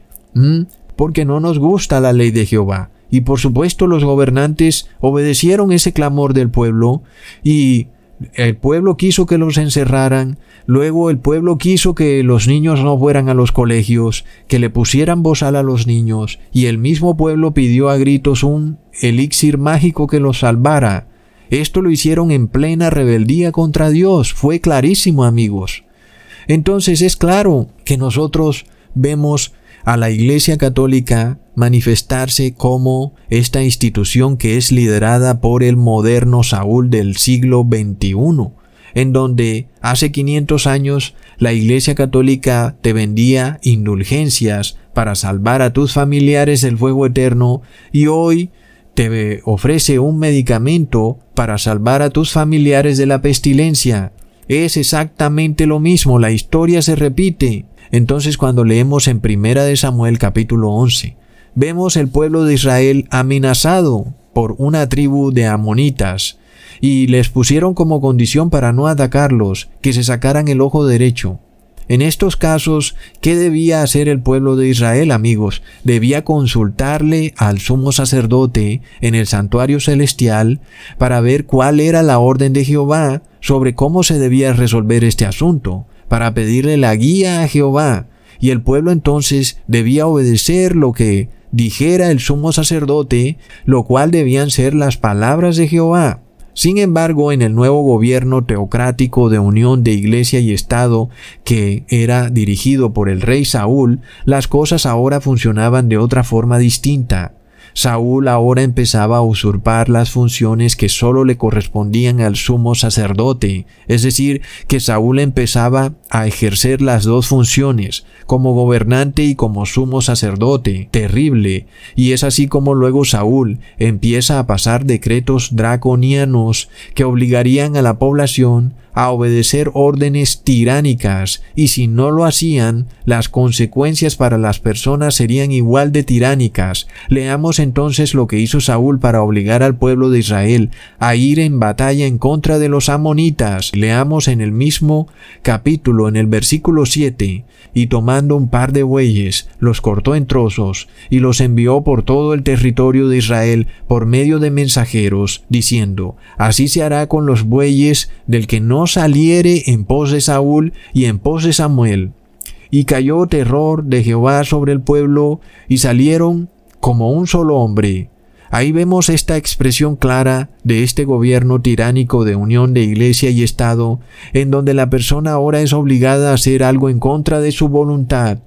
porque no nos gusta la ley de Jehová. Y por supuesto los gobernantes obedecieron ese clamor del pueblo y el pueblo quiso que los encerraran, luego el pueblo quiso que los niños no fueran a los colegios, que le pusieran bozal a los niños, y el mismo pueblo pidió a gritos un elixir mágico que los salvara. Esto lo hicieron en plena rebeldía contra Dios, fue clarísimo amigos. Entonces es claro que nosotros vemos a la Iglesia Católica manifestarse como esta institución que es liderada por el moderno Saúl del siglo XXI, en donde hace 500 años la Iglesia Católica te vendía indulgencias para salvar a tus familiares del fuego eterno y hoy te ofrece un medicamento para salvar a tus familiares de la pestilencia. Es exactamente lo mismo, la historia se repite. Entonces cuando leemos en Primera de Samuel capítulo 11, vemos el pueblo de Israel amenazado por una tribu de amonitas, y les pusieron como condición para no atacarlos que se sacaran el ojo derecho. En estos casos, ¿qué debía hacer el pueblo de Israel, amigos? Debía consultarle al sumo sacerdote en el santuario celestial para ver cuál era la orden de Jehová sobre cómo se debía resolver este asunto, para pedirle la guía a Jehová, y el pueblo entonces debía obedecer lo que dijera el sumo sacerdote, lo cual debían ser las palabras de Jehová. Sin embargo, en el nuevo gobierno teocrático de unión de iglesia y Estado que era dirigido por el rey Saúl, las cosas ahora funcionaban de otra forma distinta. Saúl ahora empezaba a usurpar las funciones que sólo le correspondían al sumo sacerdote, es decir, que Saúl empezaba a ejercer las dos funciones, como gobernante y como sumo sacerdote, terrible, y es así como luego Saúl empieza a pasar decretos draconianos que obligarían a la población a obedecer órdenes tiránicas, y si no lo hacían, las consecuencias para las personas serían igual de tiránicas. Leamos entonces lo que hizo Saúl para obligar al pueblo de Israel a ir en batalla en contra de los amonitas. Leamos en el mismo capítulo, en el versículo 7, y tomando un par de bueyes, los cortó en trozos, y los envió por todo el territorio de Israel por medio de mensajeros, diciendo, Así se hará con los bueyes del que no saliere en pos de Saúl y en pos de Samuel. Y cayó terror de Jehová sobre el pueblo, y salieron como un solo hombre. Ahí vemos esta expresión clara de este gobierno tiránico de unión de iglesia y Estado, en donde la persona ahora es obligada a hacer algo en contra de su voluntad.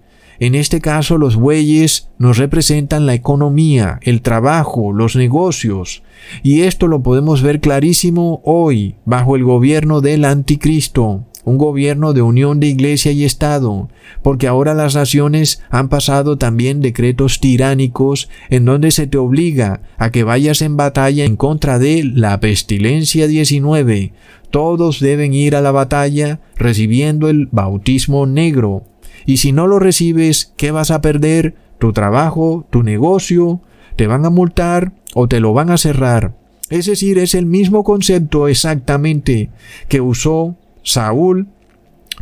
En este caso los bueyes nos representan la economía, el trabajo, los negocios, y esto lo podemos ver clarísimo hoy bajo el gobierno del anticristo un gobierno de unión de iglesia y Estado, porque ahora las naciones han pasado también decretos tiránicos en donde se te obliga a que vayas en batalla en contra de la pestilencia 19. Todos deben ir a la batalla recibiendo el bautismo negro. Y si no lo recibes, ¿qué vas a perder? Tu trabajo, tu negocio, te van a multar o te lo van a cerrar. Es decir, es el mismo concepto exactamente que usó Saúl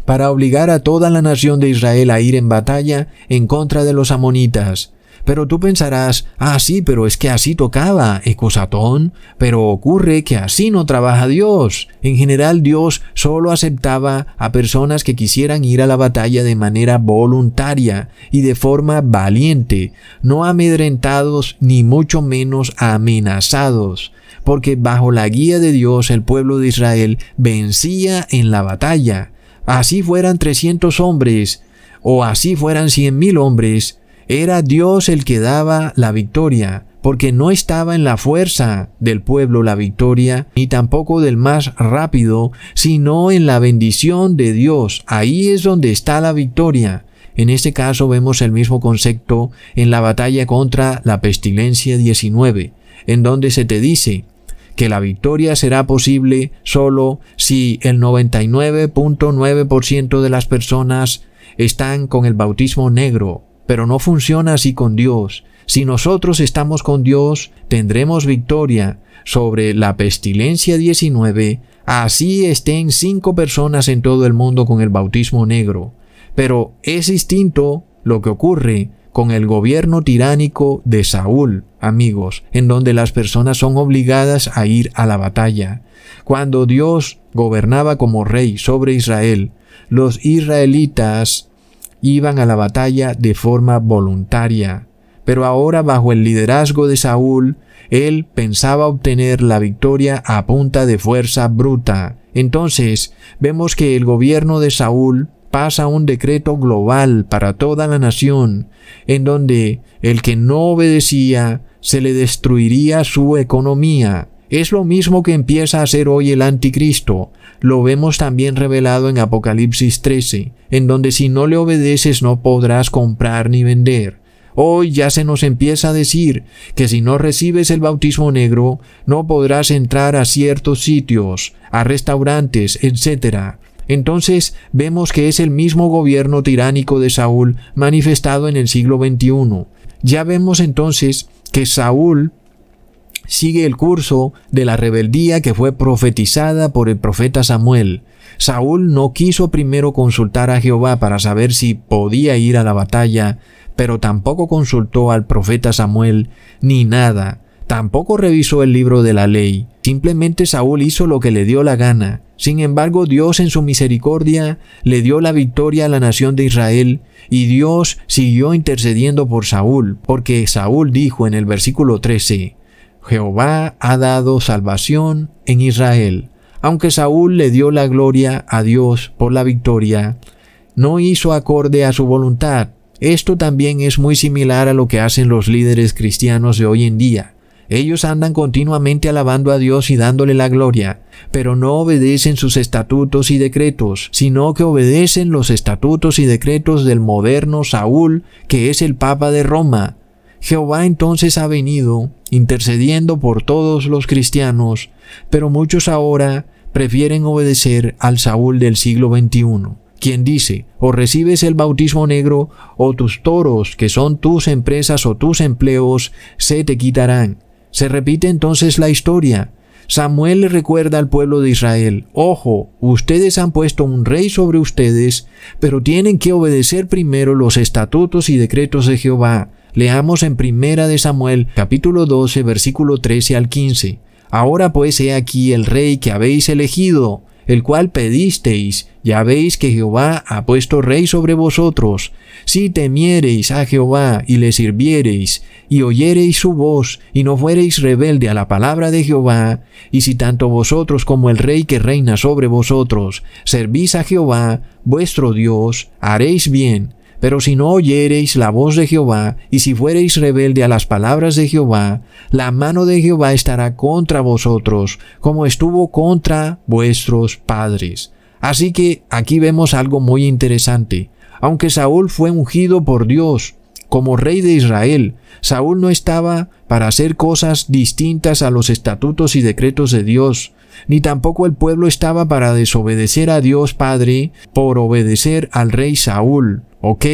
para obligar a toda la nación de Israel a ir en batalla en contra de los amonitas. Pero tú pensarás, ah, sí, pero es que así tocaba, ecosatón, pero ocurre que así no trabaja Dios. En general Dios solo aceptaba a personas que quisieran ir a la batalla de manera voluntaria y de forma valiente, no amedrentados ni mucho menos amenazados porque bajo la guía de Dios el pueblo de Israel vencía en la batalla. Así fueran trescientos hombres, o así fueran cien mil hombres, era Dios el que daba la victoria, porque no estaba en la fuerza del pueblo la victoria, ni tampoco del más rápido, sino en la bendición de Dios. Ahí es donde está la victoria. En este caso vemos el mismo concepto en la batalla contra la pestilencia 19 en donde se te dice que la victoria será posible solo si el 99.9% de las personas están con el bautismo negro, pero no funciona así con Dios. Si nosotros estamos con Dios, tendremos victoria sobre la pestilencia 19, así estén cinco personas en todo el mundo con el bautismo negro. Pero es distinto lo que ocurre con el gobierno tiránico de Saúl, amigos, en donde las personas son obligadas a ir a la batalla. Cuando Dios gobernaba como rey sobre Israel, los israelitas iban a la batalla de forma voluntaria. Pero ahora bajo el liderazgo de Saúl, él pensaba obtener la victoria a punta de fuerza bruta. Entonces, vemos que el gobierno de Saúl pasa un decreto global para toda la nación, en donde el que no obedecía se le destruiría su economía. Es lo mismo que empieza a hacer hoy el anticristo. Lo vemos también revelado en Apocalipsis 13, en donde si no le obedeces no podrás comprar ni vender. Hoy ya se nos empieza a decir que si no recibes el bautismo negro, no podrás entrar a ciertos sitios, a restaurantes, etc. Entonces vemos que es el mismo gobierno tiránico de Saúl manifestado en el siglo XXI. Ya vemos entonces que Saúl sigue el curso de la rebeldía que fue profetizada por el profeta Samuel. Saúl no quiso primero consultar a Jehová para saber si podía ir a la batalla, pero tampoco consultó al profeta Samuel ni nada. Tampoco revisó el libro de la ley. Simplemente Saúl hizo lo que le dio la gana. Sin embargo, Dios en su misericordia le dio la victoria a la nación de Israel y Dios siguió intercediendo por Saúl, porque Saúl dijo en el versículo 13, Jehová ha dado salvación en Israel. Aunque Saúl le dio la gloria a Dios por la victoria, no hizo acorde a su voluntad. Esto también es muy similar a lo que hacen los líderes cristianos de hoy en día. Ellos andan continuamente alabando a Dios y dándole la gloria, pero no obedecen sus estatutos y decretos, sino que obedecen los estatutos y decretos del moderno Saúl, que es el Papa de Roma. Jehová entonces ha venido, intercediendo por todos los cristianos, pero muchos ahora prefieren obedecer al Saúl del siglo XXI quien dice, o recibes el bautismo negro, o tus toros, que son tus empresas o tus empleos, se te quitarán. Se repite entonces la historia. Samuel le recuerda al pueblo de Israel, ojo, ustedes han puesto un rey sobre ustedes, pero tienen que obedecer primero los estatutos y decretos de Jehová. Leamos en Primera de Samuel, capítulo 12, versículo 13 al 15. Ahora pues he aquí el rey que habéis elegido, el cual pedisteis, ya veis que Jehová ha puesto rey sobre vosotros. Si temiereis a Jehová y le sirviereis, y oyereis su voz, y no fuereis rebelde a la palabra de Jehová, y si tanto vosotros como el rey que reina sobre vosotros servís a Jehová, vuestro Dios, haréis bien, pero si no oyereis la voz de Jehová, y si fuereis rebelde a las palabras de Jehová, la mano de Jehová estará contra vosotros, como estuvo contra vuestros padres. Así que aquí vemos algo muy interesante. Aunque Saúl fue ungido por Dios como rey de Israel, Saúl no estaba para hacer cosas distintas a los estatutos y decretos de Dios, ni tampoco el pueblo estaba para desobedecer a Dios Padre por obedecer al rey Saúl. ¿Ok?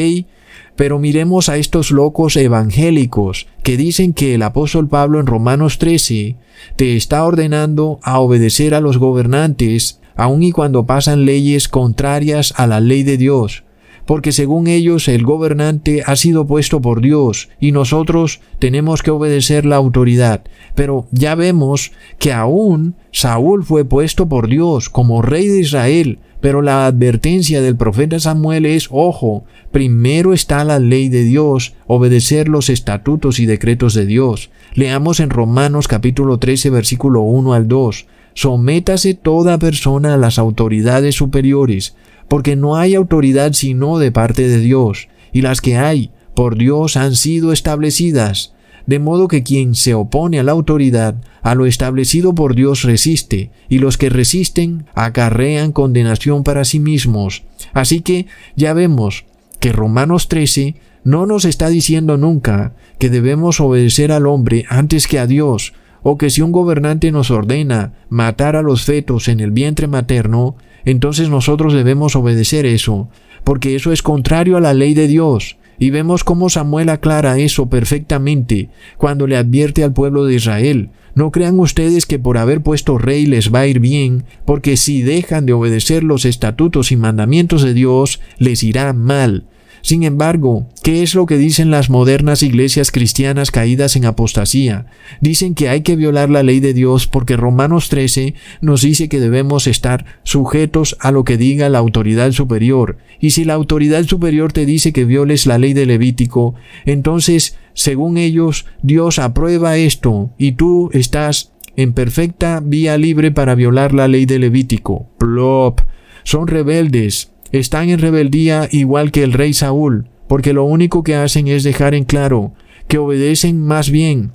Pero miremos a estos locos evangélicos que dicen que el apóstol Pablo en Romanos 13 te está ordenando a obedecer a los gobernantes, aun y cuando pasan leyes contrarias a la ley de Dios porque según ellos el gobernante ha sido puesto por Dios y nosotros tenemos que obedecer la autoridad. Pero ya vemos que aún Saúl fue puesto por Dios como rey de Israel, pero la advertencia del profeta Samuel es, ojo, primero está la ley de Dios, obedecer los estatutos y decretos de Dios. Leamos en Romanos capítulo 13 versículo 1 al 2. Sométase toda persona a las autoridades superiores, porque no hay autoridad sino de parte de Dios, y las que hay por Dios han sido establecidas, de modo que quien se opone a la autoridad, a lo establecido por Dios resiste, y los que resisten acarrean condenación para sí mismos. Así que ya vemos que Romanos 13 no nos está diciendo nunca que debemos obedecer al hombre antes que a Dios, o que si un gobernante nos ordena matar a los fetos en el vientre materno, entonces nosotros debemos obedecer eso, porque eso es contrario a la ley de Dios. Y vemos cómo Samuel aclara eso perfectamente cuando le advierte al pueblo de Israel. No crean ustedes que por haber puesto rey les va a ir bien, porque si dejan de obedecer los estatutos y mandamientos de Dios, les irá mal. Sin embargo, ¿qué es lo que dicen las modernas iglesias cristianas caídas en apostasía? Dicen que hay que violar la ley de Dios porque Romanos 13 nos dice que debemos estar sujetos a lo que diga la autoridad superior. Y si la autoridad superior te dice que violes la ley de Levítico, entonces, según ellos, Dios aprueba esto y tú estás en perfecta vía libre para violar la ley de Levítico. Plop. Son rebeldes, están en rebeldía igual que el rey Saúl, porque lo único que hacen es dejar en claro que obedecen más bien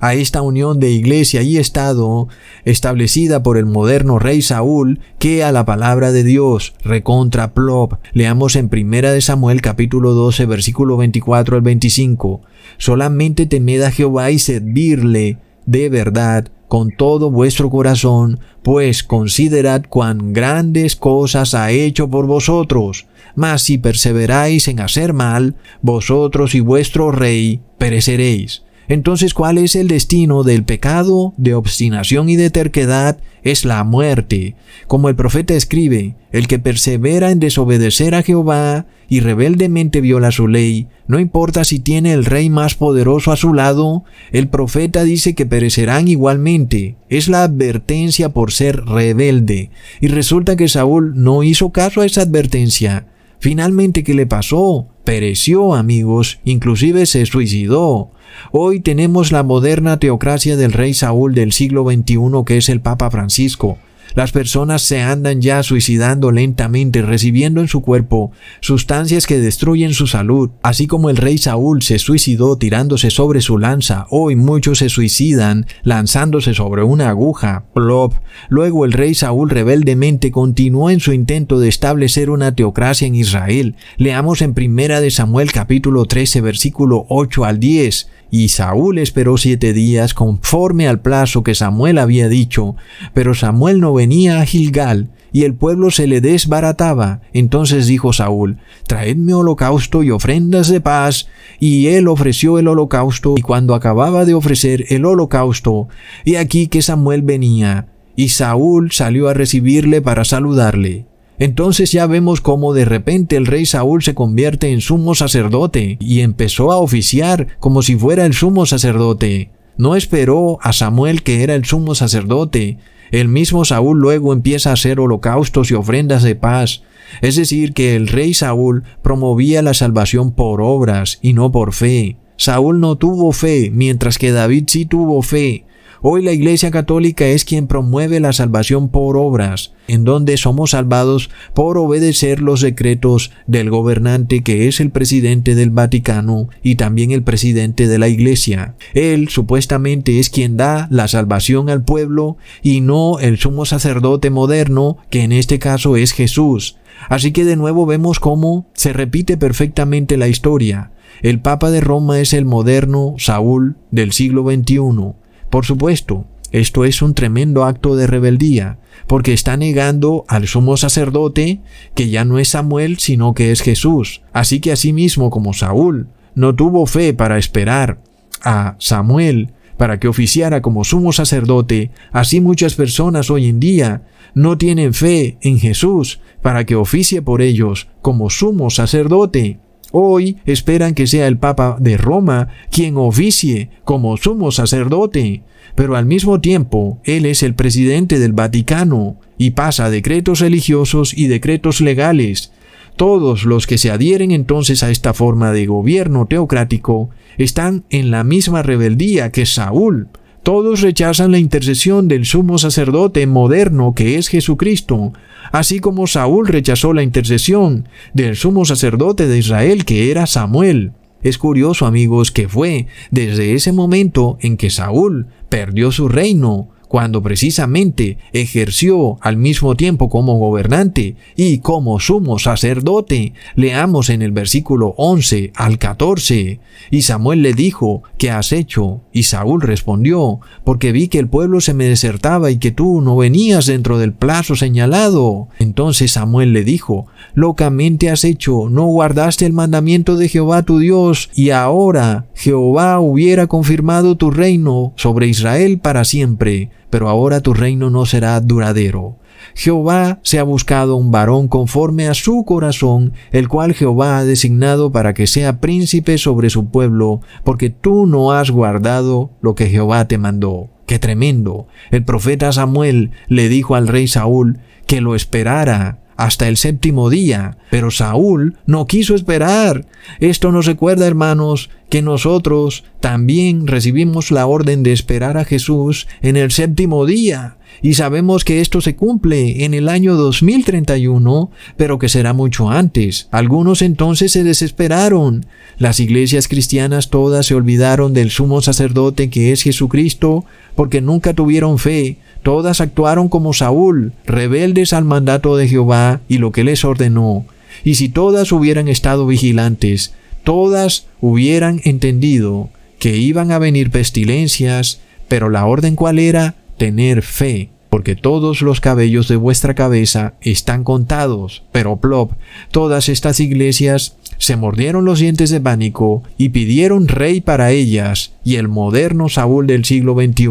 a esta unión de iglesia y Estado establecida por el moderno rey Saúl que a la palabra de Dios recontra plop. Leamos en Primera de Samuel capítulo 12 versículo 24 al 25. Solamente temed a Jehová y servirle de verdad con todo vuestro corazón, pues considerad cuán grandes cosas ha hecho por vosotros. Mas si perseveráis en hacer mal, vosotros y vuestro rey pereceréis. Entonces, ¿cuál es el destino del pecado, de obstinación y de terquedad? Es la muerte. Como el profeta escribe, el que persevera en desobedecer a Jehová y rebeldemente viola su ley, no importa si tiene el rey más poderoso a su lado, el profeta dice que perecerán igualmente. Es la advertencia por ser rebelde. Y resulta que Saúl no hizo caso a esa advertencia. Finalmente, ¿qué le pasó? Pereció, amigos, inclusive se suicidó. Hoy tenemos la moderna teocracia del rey Saúl del siglo XXI que es el Papa Francisco. Las personas se andan ya suicidando lentamente, recibiendo en su cuerpo sustancias que destruyen su salud, así como el rey Saúl se suicidó tirándose sobre su lanza. Hoy muchos se suicidan lanzándose sobre una aguja. Plop. Luego el rey Saúl rebeldemente continuó en su intento de establecer una teocracia en Israel. Leamos en Primera de Samuel capítulo 13 versículo 8 al 10. Y Saúl esperó siete días conforme al plazo que Samuel había dicho, pero Samuel no venía a Gilgal, y el pueblo se le desbarataba. Entonces dijo Saúl, Traedme holocausto y ofrendas de paz. Y él ofreció el holocausto, y cuando acababa de ofrecer el holocausto, he aquí que Samuel venía, y Saúl salió a recibirle para saludarle. Entonces ya vemos cómo de repente el rey Saúl se convierte en sumo sacerdote y empezó a oficiar como si fuera el sumo sacerdote. No esperó a Samuel que era el sumo sacerdote. El mismo Saúl luego empieza a hacer holocaustos y ofrendas de paz. Es decir, que el rey Saúl promovía la salvación por obras y no por fe. Saúl no tuvo fe, mientras que David sí tuvo fe. Hoy la Iglesia Católica es quien promueve la salvación por obras, en donde somos salvados por obedecer los decretos del gobernante que es el presidente del Vaticano y también el presidente de la Iglesia. Él supuestamente es quien da la salvación al pueblo y no el sumo sacerdote moderno, que en este caso es Jesús. Así que de nuevo vemos cómo se repite perfectamente la historia. El Papa de Roma es el moderno Saúl del siglo XXI. Por supuesto, esto es un tremendo acto de rebeldía, porque está negando al sumo sacerdote, que ya no es Samuel, sino que es Jesús. Así que asimismo como Saúl no tuvo fe para esperar a Samuel para que oficiara como sumo sacerdote, así muchas personas hoy en día no tienen fe en Jesús para que oficie por ellos como sumo sacerdote. Hoy esperan que sea el Papa de Roma quien oficie como sumo sacerdote, pero al mismo tiempo él es el presidente del Vaticano y pasa decretos religiosos y decretos legales. Todos los que se adhieren entonces a esta forma de gobierno teocrático están en la misma rebeldía que Saúl. Todos rechazan la intercesión del sumo sacerdote moderno que es Jesucristo, así como Saúl rechazó la intercesión del sumo sacerdote de Israel que era Samuel. Es curioso, amigos, que fue desde ese momento en que Saúl perdió su reino, cuando precisamente ejerció al mismo tiempo como gobernante y como sumo sacerdote. Leamos en el versículo 11 al 14. Y Samuel le dijo, ¿qué has hecho? Y Saúl respondió, porque vi que el pueblo se me desertaba y que tú no venías dentro del plazo señalado. Entonces Samuel le dijo, locamente has hecho, no guardaste el mandamiento de Jehová tu Dios, y ahora Jehová hubiera confirmado tu reino sobre Israel para siempre pero ahora tu reino no será duradero. Jehová se ha buscado un varón conforme a su corazón, el cual Jehová ha designado para que sea príncipe sobre su pueblo, porque tú no has guardado lo que Jehová te mandó. ¡Qué tremendo! El profeta Samuel le dijo al rey Saúl que lo esperara hasta el séptimo día, pero Saúl no quiso esperar. Esto nos recuerda, hermanos, que nosotros también recibimos la orden de esperar a Jesús en el séptimo día. Y sabemos que esto se cumple en el año 2031, pero que será mucho antes. Algunos entonces se desesperaron. Las iglesias cristianas todas se olvidaron del sumo sacerdote que es Jesucristo, porque nunca tuvieron fe, Todas actuaron como Saúl, rebeldes al mandato de Jehová y lo que les ordenó. Y si todas hubieran estado vigilantes, todas hubieran entendido que iban a venir pestilencias, pero la orden cuál era tener fe. porque todos los cabellos de vuestra cabeza están contados. Pero plop, todas estas iglesias se mordieron los dientes de pánico y pidieron rey para ellas, y el moderno Saúl del siglo XXI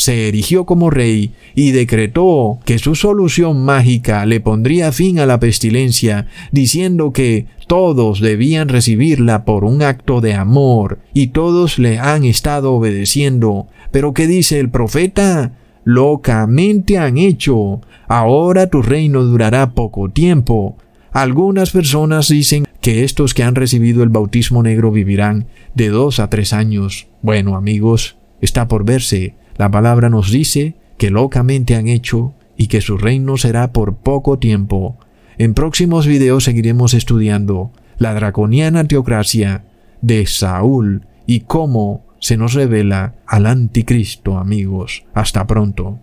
se erigió como rey y decretó que su solución mágica le pondría fin a la pestilencia, diciendo que todos debían recibirla por un acto de amor, y todos le han estado obedeciendo. Pero ¿qué dice el profeta? Locamente han hecho. Ahora tu reino durará poco tiempo. Algunas personas dicen que estos que han recibido el bautismo negro vivirán de dos a tres años. Bueno, amigos, está por verse. La palabra nos dice que locamente han hecho y que su reino será por poco tiempo. En próximos videos seguiremos estudiando la draconiana teocracia de Saúl y cómo se nos revela al anticristo, amigos. Hasta pronto.